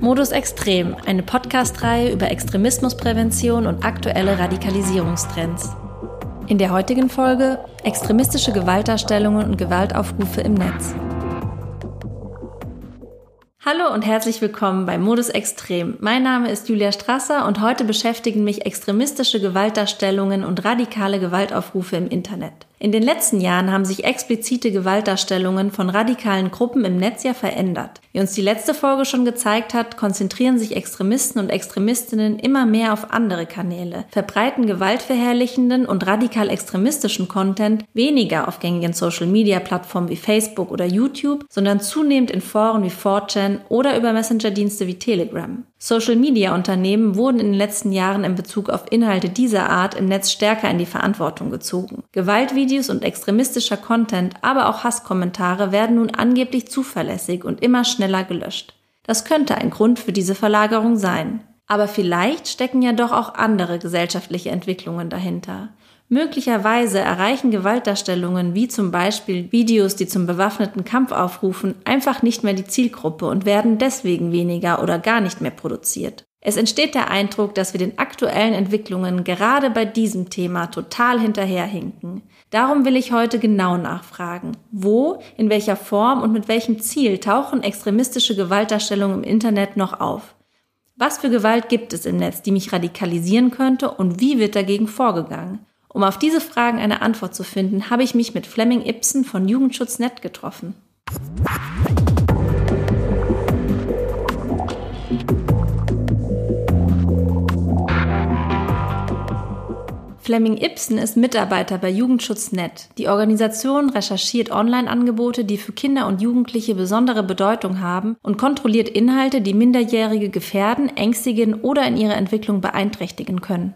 Modus Extrem, eine Podcast-Reihe über Extremismusprävention und aktuelle Radikalisierungstrends. In der heutigen Folge extremistische Gewaltdarstellungen und Gewaltaufrufe im Netz. Hallo und herzlich willkommen bei Modus Extrem. Mein Name ist Julia Strasser und heute beschäftigen mich extremistische Gewaltdarstellungen und radikale Gewaltaufrufe im Internet. In den letzten Jahren haben sich explizite Gewaltdarstellungen von radikalen Gruppen im Netz ja verändert. Wie uns die letzte Folge schon gezeigt hat, konzentrieren sich Extremisten und Extremistinnen immer mehr auf andere Kanäle, verbreiten gewaltverherrlichenden und radikal extremistischen Content weniger auf gängigen Social-Media-Plattformen wie Facebook oder YouTube, sondern zunehmend in Foren wie 4chan oder über Messenger-Dienste wie Telegram. Social-Media-Unternehmen wurden in den letzten Jahren in Bezug auf Inhalte dieser Art im Netz stärker in die Verantwortung gezogen. Gewaltvideos und extremistischer Content, aber auch Hasskommentare werden nun angeblich zuverlässig und immer schneller gelöscht. Das könnte ein Grund für diese Verlagerung sein. Aber vielleicht stecken ja doch auch andere gesellschaftliche Entwicklungen dahinter. Möglicherweise erreichen Gewaltdarstellungen wie zum Beispiel Videos, die zum bewaffneten Kampf aufrufen, einfach nicht mehr die Zielgruppe und werden deswegen weniger oder gar nicht mehr produziert. Es entsteht der Eindruck, dass wir den aktuellen Entwicklungen gerade bei diesem Thema total hinterherhinken. Darum will ich heute genau nachfragen. Wo, in welcher Form und mit welchem Ziel tauchen extremistische Gewaltdarstellungen im Internet noch auf? Was für Gewalt gibt es im Netz, die mich radikalisieren könnte und wie wird dagegen vorgegangen? Um auf diese Fragen eine Antwort zu finden, habe ich mich mit Fleming Ibsen von Jugendschutz.net getroffen. Fleming Ibsen ist Mitarbeiter bei Jugendschutz.net. Die Organisation recherchiert Online-Angebote, die für Kinder und Jugendliche besondere Bedeutung haben und kontrolliert Inhalte, die Minderjährige gefährden, ängstigen oder in ihrer Entwicklung beeinträchtigen können.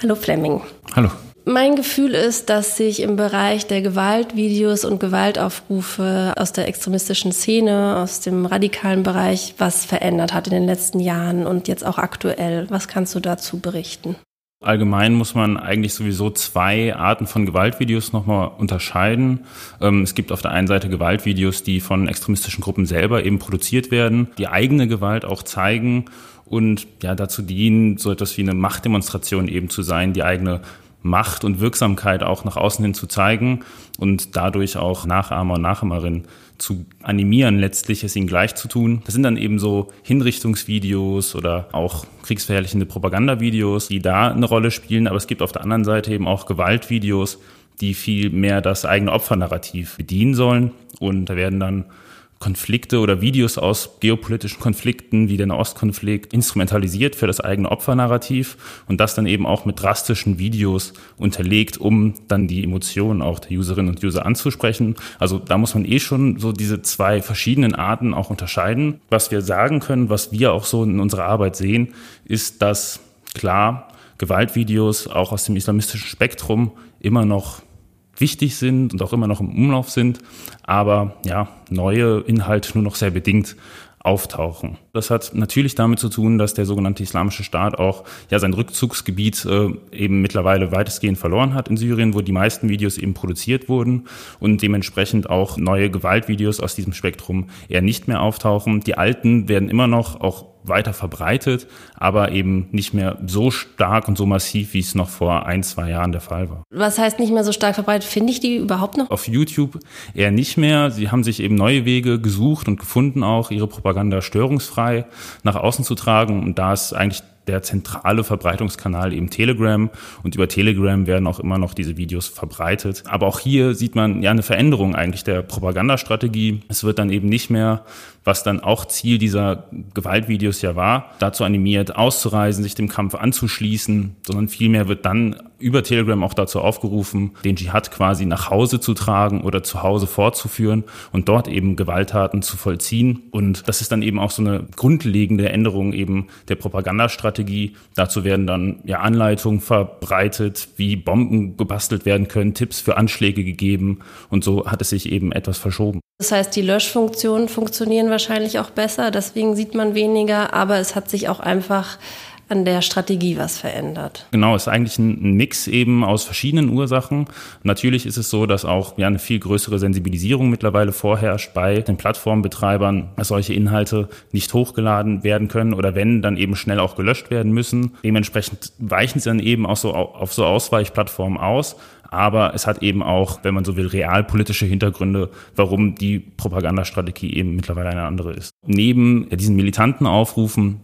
Hallo Fleming. Hallo. Mein Gefühl ist, dass sich im Bereich der Gewaltvideos und Gewaltaufrufe aus der extremistischen Szene, aus dem radikalen Bereich was verändert hat in den letzten Jahren und jetzt auch aktuell. Was kannst du dazu berichten? Allgemein muss man eigentlich sowieso zwei Arten von Gewaltvideos nochmal unterscheiden. Ähm, es gibt auf der einen Seite Gewaltvideos, die von extremistischen Gruppen selber eben produziert werden, die eigene Gewalt auch zeigen und ja dazu dienen, so etwas wie eine Machtdemonstration eben zu sein, die eigene Macht und Wirksamkeit auch nach außen hin zu zeigen und dadurch auch Nachahmer und Nachahmerinnen zu animieren, letztlich es ihnen gleich zu tun. Das sind dann eben so Hinrichtungsvideos oder auch kriegsverherrlichende Propagandavideos, die da eine Rolle spielen. Aber es gibt auf der anderen Seite eben auch Gewaltvideos, die viel mehr das eigene Opfernarrativ bedienen sollen. Und da werden dann Konflikte oder Videos aus geopolitischen Konflikten wie den Ostkonflikt instrumentalisiert für das eigene Opfernarrativ und das dann eben auch mit drastischen Videos unterlegt, um dann die Emotionen auch der Userinnen und User anzusprechen. Also da muss man eh schon so diese zwei verschiedenen Arten auch unterscheiden. Was wir sagen können, was wir auch so in unserer Arbeit sehen, ist, dass klar Gewaltvideos auch aus dem islamistischen Spektrum immer noch wichtig sind und auch immer noch im Umlauf sind, aber ja, neue Inhalte nur noch sehr bedingt auftauchen. Das hat natürlich damit zu tun, dass der sogenannte Islamische Staat auch ja sein Rückzugsgebiet äh, eben mittlerweile weitestgehend verloren hat in Syrien, wo die meisten Videos eben produziert wurden und dementsprechend auch neue Gewaltvideos aus diesem Spektrum eher nicht mehr auftauchen. Die alten werden immer noch auch weiter verbreitet, aber eben nicht mehr so stark und so massiv, wie es noch vor ein, zwei Jahren der Fall war. Was heißt nicht mehr so stark verbreitet? Finde ich die überhaupt noch? Auf YouTube eher nicht mehr. Sie haben sich eben neue Wege gesucht und gefunden, auch ihre Propaganda störungsfrei nach außen zu tragen. Und da ist eigentlich der zentrale Verbreitungskanal eben Telegram und über Telegram werden auch immer noch diese Videos verbreitet. Aber auch hier sieht man ja eine Veränderung eigentlich der Propagandastrategie. Es wird dann eben nicht mehr, was dann auch Ziel dieser Gewaltvideos ja war, dazu animiert, auszureisen, sich dem Kampf anzuschließen, sondern vielmehr wird dann über Telegram auch dazu aufgerufen, den Dschihad quasi nach Hause zu tragen oder zu Hause fortzuführen und dort eben Gewalttaten zu vollziehen. Und das ist dann eben auch so eine grundlegende Änderung eben der Propagandastrategie Strategie. Dazu werden dann ja Anleitungen verbreitet, wie Bomben gebastelt werden können, Tipps für Anschläge gegeben und so hat es sich eben etwas verschoben. Das heißt, die Löschfunktionen funktionieren wahrscheinlich auch besser, deswegen sieht man weniger, aber es hat sich auch einfach an der Strategie was verändert. Genau, ist eigentlich ein Mix eben aus verschiedenen Ursachen. Natürlich ist es so, dass auch ja, eine viel größere Sensibilisierung mittlerweile vorherrscht bei den Plattformbetreibern, dass solche Inhalte nicht hochgeladen werden können oder wenn, dann eben schnell auch gelöscht werden müssen. Dementsprechend weichen sie dann eben auch so auf so Ausweichplattformen aus. Aber es hat eben auch, wenn man so will, realpolitische Hintergründe, warum die Propagandastrategie eben mittlerweile eine andere ist. Neben diesen militanten Aufrufen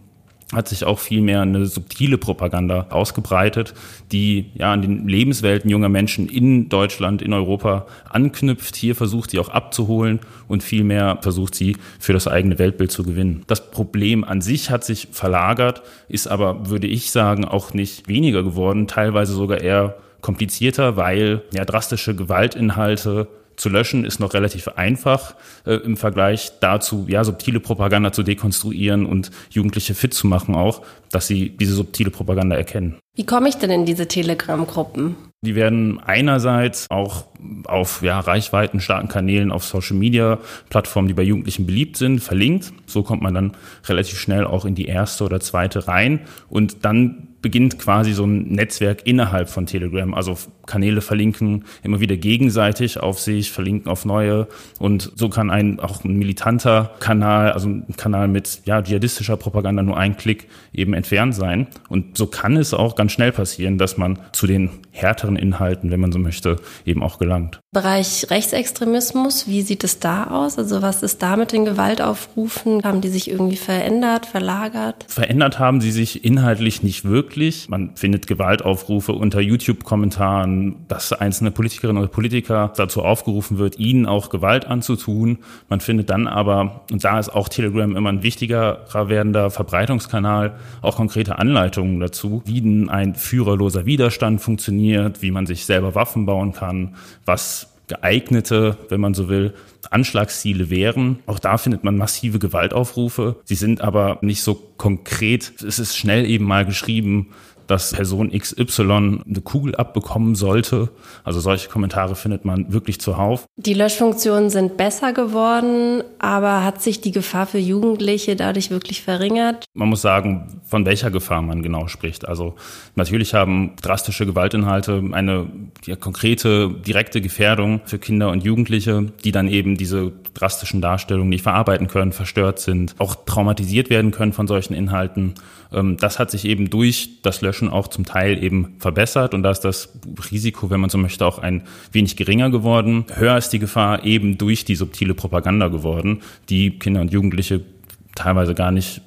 hat sich auch viel mehr eine subtile Propaganda ausgebreitet, die ja an den Lebenswelten junger Menschen in Deutschland, in Europa anknüpft. Hier versucht sie auch abzuholen und vielmehr versucht sie für das eigene Weltbild zu gewinnen. Das Problem an sich hat sich verlagert, ist aber, würde ich sagen, auch nicht weniger geworden, teilweise sogar eher komplizierter, weil ja drastische Gewaltinhalte zu löschen ist noch relativ einfach äh, im Vergleich dazu, ja, subtile Propaganda zu dekonstruieren und Jugendliche fit zu machen auch, dass sie diese subtile Propaganda erkennen. Wie komme ich denn in diese Telegram-Gruppen? Die werden einerseits auch auf ja, reichweitenstarken Kanälen auf Social Media Plattformen, die bei Jugendlichen beliebt sind, verlinkt. So kommt man dann relativ schnell auch in die erste oder zweite rein und dann beginnt quasi so ein Netzwerk innerhalb von Telegram. Also Kanäle verlinken immer wieder gegenseitig auf sich, verlinken auf neue. Und so kann ein auch ein militanter Kanal, also ein Kanal mit ja, dschihadistischer Propaganda nur ein Klick eben entfernt sein. Und so kann es auch ganz schnell passieren, dass man zu den härteren Inhalten, wenn man so möchte, eben auch gelangt. Bereich Rechtsextremismus, wie sieht es da aus? Also was ist da mit den Gewaltaufrufen? Haben die sich irgendwie verändert, verlagert? Verändert haben sie sich inhaltlich nicht wirklich. Man findet Gewaltaufrufe unter YouTube-Kommentaren, dass einzelne Politikerinnen oder Politiker dazu aufgerufen wird, ihnen auch Gewalt anzutun. Man findet dann aber, und da ist auch Telegram immer ein wichtigerer werdender Verbreitungskanal, auch konkrete Anleitungen dazu, wie ein führerloser Widerstand funktioniert, wie man sich selber Waffen bauen kann, was geeignete, wenn man so will, Anschlagsziele wären. Auch da findet man massive Gewaltaufrufe. Sie sind aber nicht so konkret. Es ist schnell eben mal geschrieben, dass Person XY eine Kugel abbekommen sollte. Also solche Kommentare findet man wirklich zuhauf. Die Löschfunktionen sind besser geworden, aber hat sich die Gefahr für Jugendliche dadurch wirklich verringert? Man muss sagen, von welcher Gefahr man genau spricht. Also natürlich haben drastische Gewaltinhalte eine ja, konkrete, direkte Gefährdung für Kinder und Jugendliche, die dann eben diese drastischen Darstellungen nicht verarbeiten können, verstört sind, auch traumatisiert werden können von solchen Inhalten. Ähm, das hat sich eben durch das Löschen auch zum Teil eben verbessert und da ist das Risiko, wenn man so möchte, auch ein wenig geringer geworden. Höher ist die Gefahr eben durch die subtile Propaganda geworden, die Kinder und Jugendliche teilweise gar nicht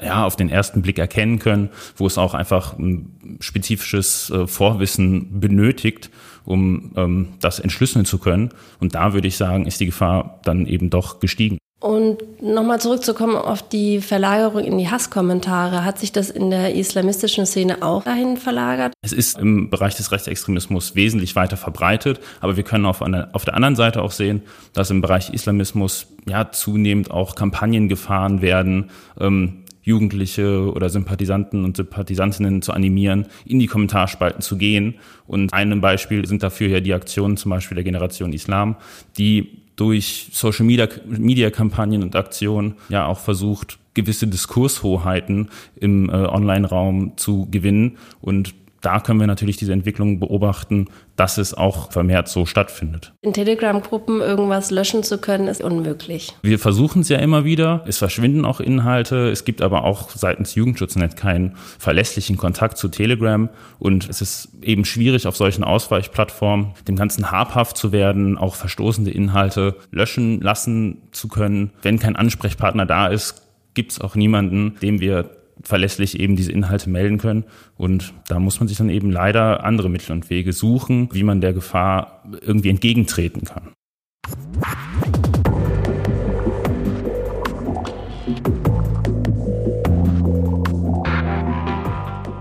ja, auf den ersten Blick erkennen können, wo es auch einfach ein spezifisches äh, Vorwissen benötigt, um ähm, das entschlüsseln zu können. Und da würde ich sagen, ist die Gefahr dann eben doch gestiegen. Und nochmal zurückzukommen auf die Verlagerung in die Hasskommentare. Hat sich das in der islamistischen Szene auch dahin verlagert? Es ist im Bereich des Rechtsextremismus wesentlich weiter verbreitet, aber wir können auf, auf der anderen Seite auch sehen, dass im Bereich Islamismus ja zunehmend auch Kampagnen gefahren werden, ähm, Jugendliche oder Sympathisanten und Sympathisantinnen zu animieren, in die Kommentarspalten zu gehen. Und ein Beispiel sind dafür ja die Aktionen zum Beispiel der Generation Islam, die durch Social Media, Media Kampagnen und Aktionen ja auch versucht, gewisse Diskurshoheiten im äh, Online-Raum zu gewinnen und da können wir natürlich diese Entwicklung beobachten, dass es auch vermehrt so stattfindet. In Telegram-Gruppen irgendwas löschen zu können, ist unmöglich. Wir versuchen es ja immer wieder. Es verschwinden auch Inhalte. Es gibt aber auch seitens Jugendschutznet keinen verlässlichen Kontakt zu Telegram. Und es ist eben schwierig, auf solchen Ausweichplattformen dem Ganzen habhaft zu werden, auch verstoßende Inhalte löschen lassen zu können. Wenn kein Ansprechpartner da ist, gibt es auch niemanden, dem wir verlässlich eben diese Inhalte melden können. Und da muss man sich dann eben leider andere Mittel und Wege suchen, wie man der Gefahr irgendwie entgegentreten kann.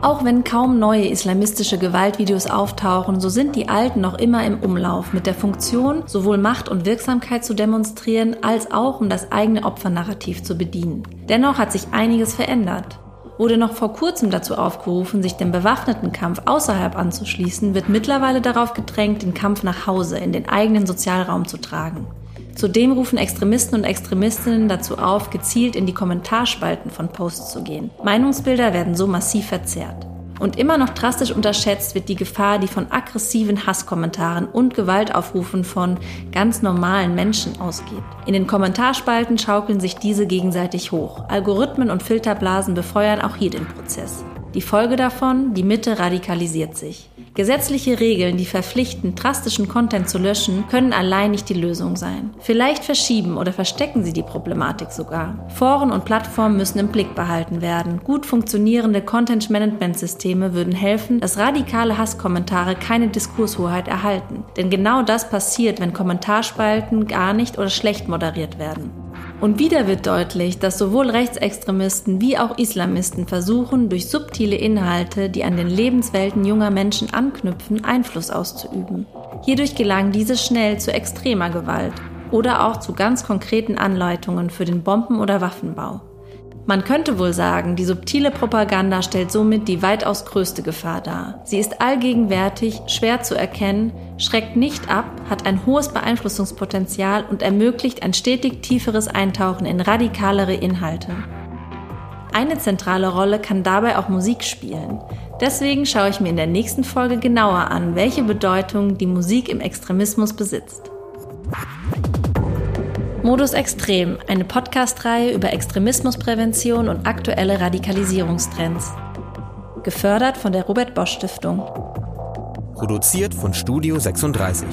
Auch wenn kaum neue islamistische Gewaltvideos auftauchen, so sind die alten noch immer im Umlauf mit der Funktion, sowohl Macht und Wirksamkeit zu demonstrieren, als auch um das eigene Opfernarrativ zu bedienen. Dennoch hat sich einiges verändert. Wurde noch vor kurzem dazu aufgerufen, sich dem bewaffneten Kampf außerhalb anzuschließen, wird mittlerweile darauf gedrängt, den Kampf nach Hause in den eigenen Sozialraum zu tragen. Zudem rufen Extremisten und Extremistinnen dazu auf, gezielt in die Kommentarspalten von Posts zu gehen. Meinungsbilder werden so massiv verzerrt. Und immer noch drastisch unterschätzt wird die Gefahr, die von aggressiven Hasskommentaren und Gewaltaufrufen von ganz normalen Menschen ausgeht. In den Kommentarspalten schaukeln sich diese gegenseitig hoch. Algorithmen und Filterblasen befeuern auch hier den Prozess. Die Folge davon, die Mitte radikalisiert sich. Gesetzliche Regeln, die verpflichten, drastischen Content zu löschen, können allein nicht die Lösung sein. Vielleicht verschieben oder verstecken sie die Problematik sogar. Foren und Plattformen müssen im Blick behalten werden. Gut funktionierende Content-Management-Systeme würden helfen, dass radikale Hasskommentare keine Diskurshoheit erhalten. Denn genau das passiert, wenn Kommentarspalten gar nicht oder schlecht moderiert werden. Und wieder wird deutlich, dass sowohl Rechtsextremisten wie auch Islamisten versuchen, durch subtile Inhalte, die an den Lebenswelten junger Menschen anknüpfen, Einfluss auszuüben. Hierdurch gelangen diese schnell zu extremer Gewalt oder auch zu ganz konkreten Anleitungen für den Bomben- oder Waffenbau. Man könnte wohl sagen, die subtile Propaganda stellt somit die weitaus größte Gefahr dar. Sie ist allgegenwärtig, schwer zu erkennen, schreckt nicht ab, hat ein hohes Beeinflussungspotenzial und ermöglicht ein stetig tieferes Eintauchen in radikalere Inhalte. Eine zentrale Rolle kann dabei auch Musik spielen. Deswegen schaue ich mir in der nächsten Folge genauer an, welche Bedeutung die Musik im Extremismus besitzt. Modus Extrem, eine Podcast-Reihe über Extremismusprävention und aktuelle Radikalisierungstrends. Gefördert von der Robert Bosch Stiftung. Produziert von Studio 36.